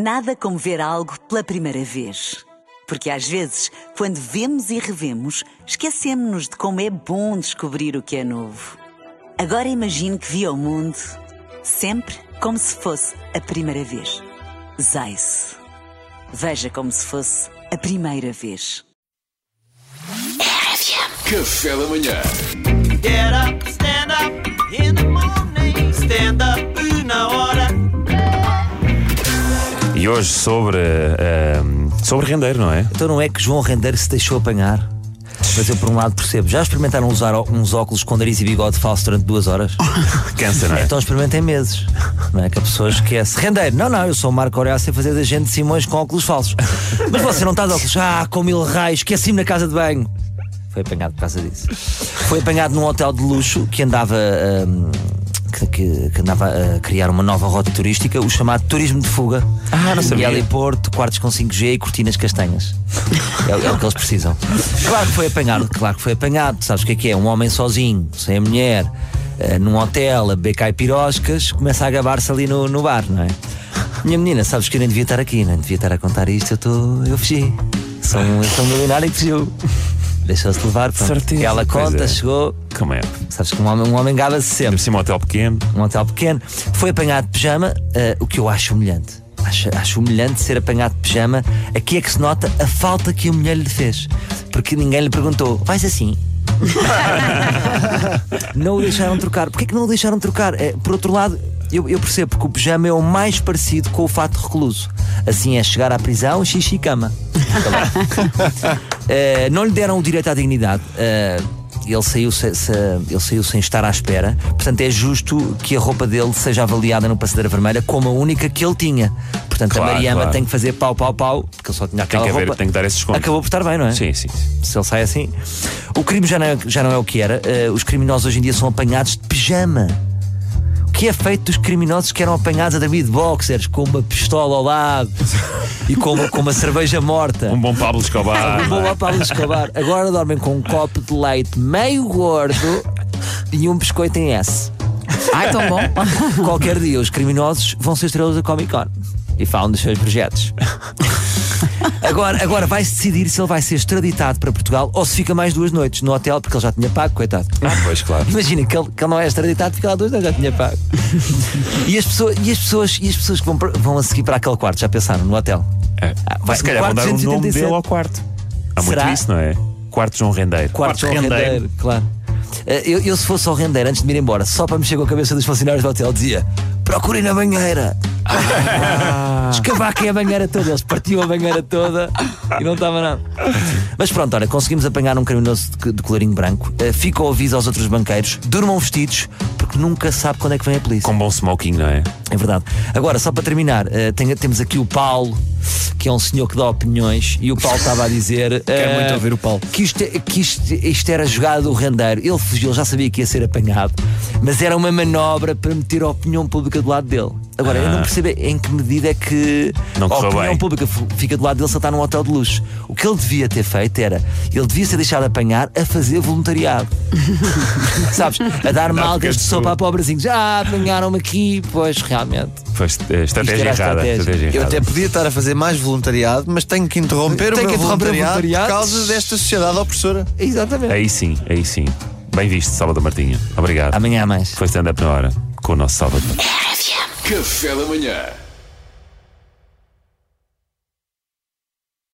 Nada como ver algo pela primeira vez. Porque às vezes, quando vemos e revemos, esquecemos-nos de como é bom descobrir o que é novo. Agora imagine que viu o mundo sempre como se fosse a primeira vez. Zais. Veja como se fosse a primeira vez. Café da manhã. Get up, stand up in the morning. Stand up E hoje sobre, eh, sobre rendeiro, não é? Então não é que João Rendeiro se deixou apanhar? Mas eu por um lado percebo. Já experimentaram usar uns óculos com nariz e bigode falso durante duas horas? Cansa, não é? Então experimentem meses. Não é que a pessoa esquece. Rendeiro, não, não, eu sou o Marco Aurélio a fazer de agente de Simões com óculos falsos. Mas você não está de óculos. Ah, com mil raios, esqueci-me na casa de banho. Foi apanhado por causa disso. Foi apanhado num hotel de luxo que andava. hum, que, que- que andava a criar uma nova rota turística, o chamado turismo de fuga. Ah, não sabia. E Porto, quartos com 5G e cortinas castanhas. É, é o que eles precisam. Claro que foi apanhado, claro que foi apanhado. Sabes o que é que é? Um homem sozinho, sem a mulher, eh, num hotel, a beber caipiroscas, começa a gabar-se ali no, no bar, não é? Minha menina, sabes que eu nem devia estar aqui, nem devia estar a contar isto, eu, tô, eu fugi. Sou um, eu sou um milionário que fugiu. Deixou-se levar, pronto. Certeza, Ela conta, é. chegou. Como é? Sabes que um homem, um homem gaba-se sempre Deve ser um hotel pequeno. um hotel pequeno. Foi apanhado de pijama, eh, o que eu acho humilhante. Acho, acho humilhante ser apanhado de pijama. Aqui é que se nota a falta que a mulher lhe fez. Porque ninguém lhe perguntou: vais assim? não o deixaram trocar. Porquê que não o deixaram trocar? Eh, por outro lado, eu, eu percebo que o pijama é o mais parecido com o fato recluso. Assim é chegar à prisão, xixi e cama. Eh, não lhe deram o direito à dignidade. Eh, ele saiu, se- se- ele saiu sem estar à espera. Portanto, é justo que a roupa dele seja avaliada no Passadeira Vermelha como a única que ele tinha. Portanto, Claro, a Mariama claro. tem que fazer pau, pau, pau, porque ele só tinha Tem aquela que haver, roupa. tem que dar esse desconto. Acabou por estar bem, não é? Sim, sim. Se ele sai assim. O crime já não é, já não é o que era. Eh, os criminosos hoje em dia são apanhados de pijama. O que é feito dos criminosos que eram apanhados a dormir de boxers, com uma pistola ao lado e com uma, com uma cerveja morta? Um bom Pablo Escobar. Um bom para Escobar. Agora dormem com um copo de leite meio gordo e um biscoito em S. Ai, tão bom. Qualquer dia os criminosos vão ser estrelas da Comic Con e falam dos seus projetos. Agora, agora vai-se decidir se ele vai ser extraditado para Portugal ou se fica mais duas noites no hotel, porque ele já tinha pago, coitado. Ah, pois, claro. Imagina que ele, que ele não é extraditado, fica lá duas noites, já tinha pago. E as pessoas, e as pessoas, e as pessoas que vão, vão a seguir para aquele quarto, já pensaram no hotel? É. Ah, vai- Se calhar vão quarto dar o nome 287. dele ao quarto. Há muito Será? isso, não é? Quarto João Rendeiro. Quarto João rendeiro, claro. Eh, Eu, eu, se fosse ao rendeiro antes de me ir embora, só para mexer com a cabeça dos funcionários do hotel, dizia: procurem na banheira. Escavaquem a banheira toda. Eles partiam a banheira toda e não estava nada. Mas pronto, olha, conseguimos apanhar um criminoso de, de colorinho branco. Eh, Fica o aviso aos outros banqueiros: durmam vestidos, porque nunca sabe quando é que vem a polícia. Com bom smoking, não é? É verdade. Agora, só para terminar, eh, tem- temos aqui o Paulo, que é um senhor que dá opiniões, e o Paulo estava a dizer. Quero eh, muito ouvir o Paulo. Que, isto, é- que isto, isto era jogado do rendeiro. Ele fugiu, ele já sabia que ia ser apanhado, mas era uma manobra para meter a opinião pública do lado dele. Agora, eu não percebo em que medida é que Não a opinião bem. pública fica do lado dele se ele está num hotel de luxo. O que ele devia ter feito era, ele devia ser deixado apanhar a fazer voluntariado. Sabes? A dar malgas de sopa a pobrezinhos. Ah, apanharam-me aqui. Pois, realmente. Foi eh, estratégia errada. estratégia. estratégia Eu até podia estar a fazer mais voluntariado, mas tenho que interromper Tenho o meu que voluntariado, voluntariado. por causa desta sociedade opressora. Exatamente. Aí sim, aí sim. Bem visto, Salvador Martinho. Obrigado. Amanhã mais. Foi stand-up na hora com o nosso Salvador. Café da manhã.